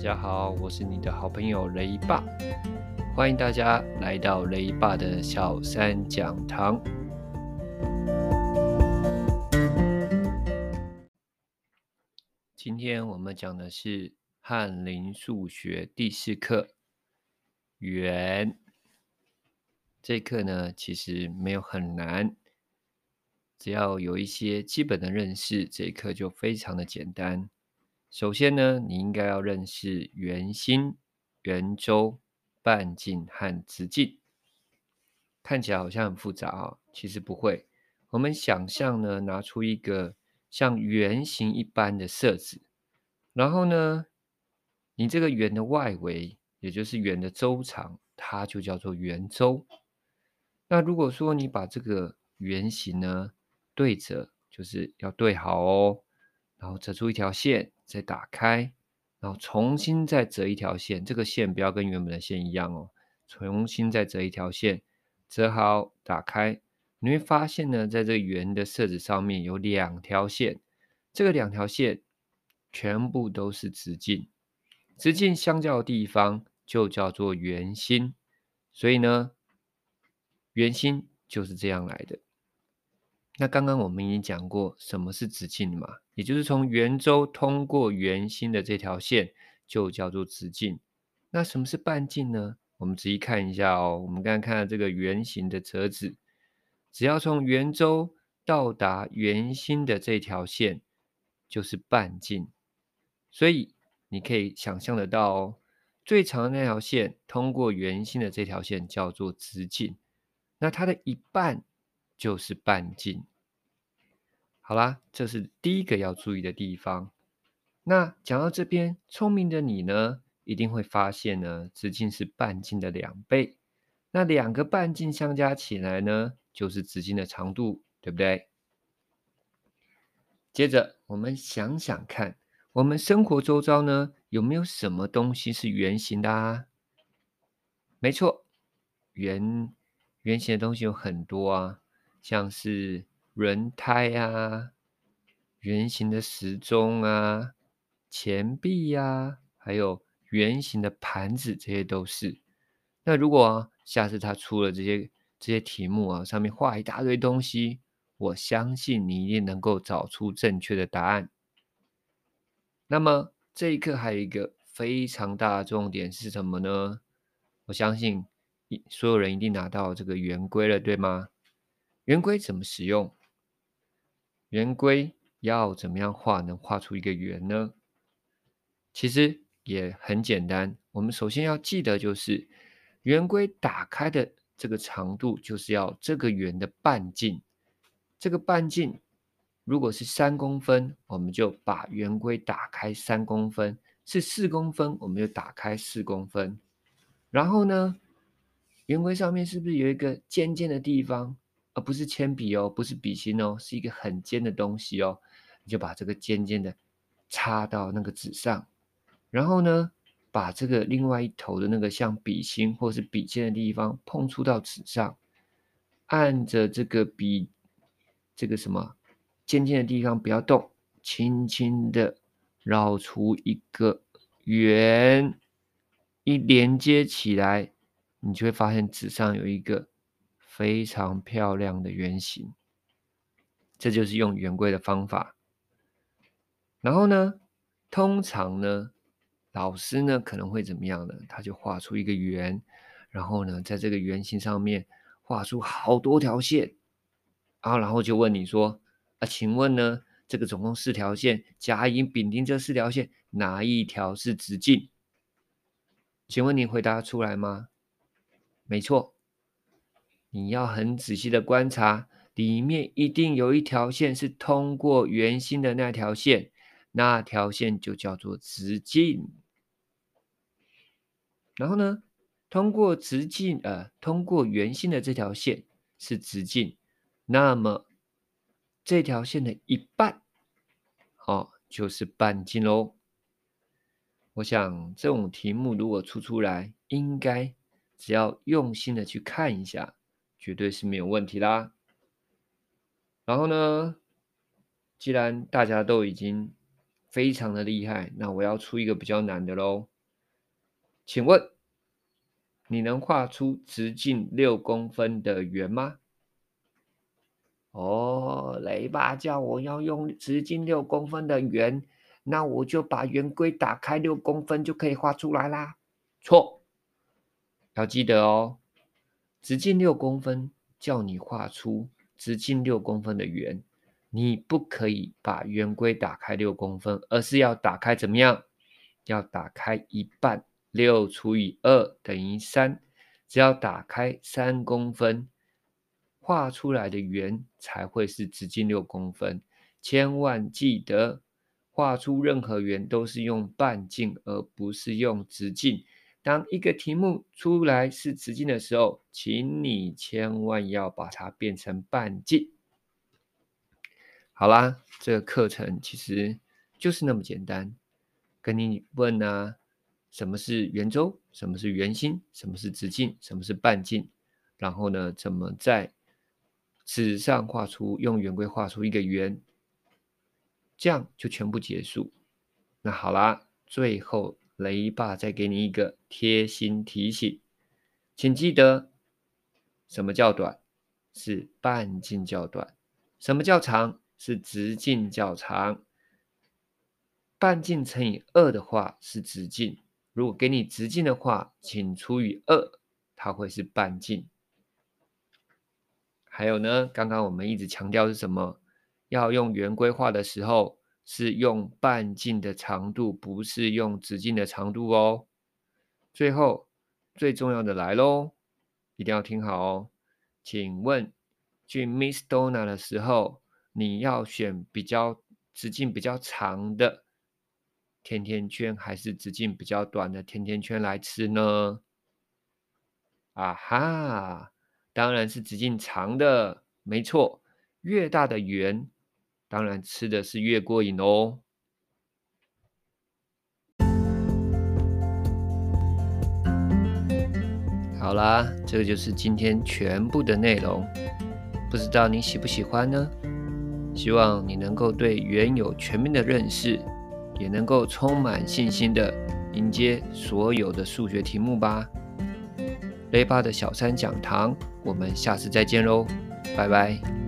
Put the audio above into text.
大家好，我是你的好朋友雷爸，欢迎大家来到雷爸的小三讲堂。今天我们讲的是翰林数学第四课圆。这课呢，其实没有很难，只要有一些基本的认识，这一课就非常的简单。首先呢，你应该要认识圆心、圆周、半径和直径。看起来好像很复杂啊，其实不会。我们想象呢，拿出一个像圆形一般的色子，然后呢，你这个圆的外围，也就是圆的周长，它就叫做圆周。那如果说你把这个圆形呢对折，就是要对好哦，然后折出一条线。再打开，然后重新再折一条线，这个线不要跟原本的线一样哦。重新再折一条线，折好，打开，你会发现呢，在这个圆的色子上面有两条线，这个两条线全部都是直径，直径相交的地方就叫做圆心，所以呢，圆心就是这样来的。那刚刚我们已经讲过什么是直径嘛，也就是从圆周通过圆心的这条线就叫做直径。那什么是半径呢？我们仔细看一下哦。我们刚刚看到这个圆形的折纸，只要从圆周到达圆心的这条线就是半径。所以你可以想象得到哦，最长的那条线通过圆心的这条线叫做直径，那它的一半就是半径。好啦，这是第一个要注意的地方。那讲到这边，聪明的你呢，一定会发现呢，直径是半径的两倍。那两个半径相加起来呢，就是直径的长度，对不对？接着，我们想想看，我们生活周遭呢，有没有什么东西是圆形的啊？没错，圆圆形的东西有很多啊，像是。轮胎啊，圆形的时钟啊，钱币呀、啊，还有圆形的盘子，这些都是。那如果、下次他出了这些这些题目啊，上面画一大堆东西，我相信你一定能够找出正确的答案。那么这一课还有一个非常大的重点是什么呢？我相信一所有人一定拿到这个圆规了，对吗？圆规怎么使用？圆规要怎么样画能画出一个圆呢？其实也很简单。我们首先要记得，就是圆规打开的这个长度，就是要这个圆的半径。这个半径如果是三公分，我们就把圆规打开三公分；是四公分，我们就打开四公分。然后呢，圆规上面是不是有一个尖尖的地方？而不是铅笔哦，不是笔芯哦，是一个很尖的东西哦。你就把这个尖尖的插到那个纸上，然后呢，把这个另外一头的那个像笔芯或是笔尖的地方碰触到纸上，按着这个笔这个什么尖尖的地方不要动，轻轻的绕出一个圆，一连接起来，你就会发现纸上有一个。非常漂亮的圆形，这就是用圆规的方法。然后呢，通常呢，老师呢可能会怎么样呢？他就画出一个圆，然后呢，在这个圆形上面画出好多条线，啊，然后就问你说：“啊，请问呢，这个总共四条线，甲、乙、丙、丁这四条线，哪一条是直径？”请问你回答出来吗？没错。你要很仔细的观察，里面一定有一条线是通过圆心的那条线，那条线就叫做直径。然后呢，通过直径，呃，通过圆心的这条线是直径，那么这条线的一半，哦，就是半径喽。我想这种题目如果出出来，应该只要用心的去看一下。绝对是没有问题啦。然后呢，既然大家都已经非常的厉害。那我要出一个比较难的喽，请问你能画出直径六公分的圆吗？哦，雷爸叫我要用直径六公分的圆，那我就把圆规打开六公分就可以画出来啦。错，要记得哦，直径六公分叫你画出直径六公分的圆，你不可以把圆规打开六公分，而是要打开怎么样？要打开一半，六除以二等于三，只要打开三公分。画出来的圆才会是直径六公分，千万记得画出任何圆都是用半径，而不是用直径。当一个题目出来是直径的时候，请你千万要把它变成半径。好啦，这个课程其实就是那么简单，跟你问啊，什么是圆周？什么是圆心？什么是直径？什么是半径？然后呢，怎么在纸上画出，用圆规画出一个圆，这样就全部结束。那好啦，最后雷爸再给你一个贴心提醒，请记得，什么叫短？是半径较短。什么叫长？是直径较长。半径乘以二的话是直径，如果给你直径的话，请除以二，它会是半径。还有呢，刚刚我们一直强调是什么？要用圆规画的时候，是用半径的长度，不是用直径的长度哦。最后最重要的来喽，一定要听好哦。请问去 Miss Donna 的时候，你要选比较直径比较长的甜甜圈，还是直径比较短的甜甜圈来吃呢？啊哈！当然是直径长的，没错。越大的圆，当然吃的是越过瘾哦。好啦，这个就是今天全部的内容。不知道你喜不喜欢呢？希望你能够对圆有全面的认识，也能够充满信心的迎接所有的数学题目吧。雷爸的小三讲堂，我们下次再见喽，拜拜。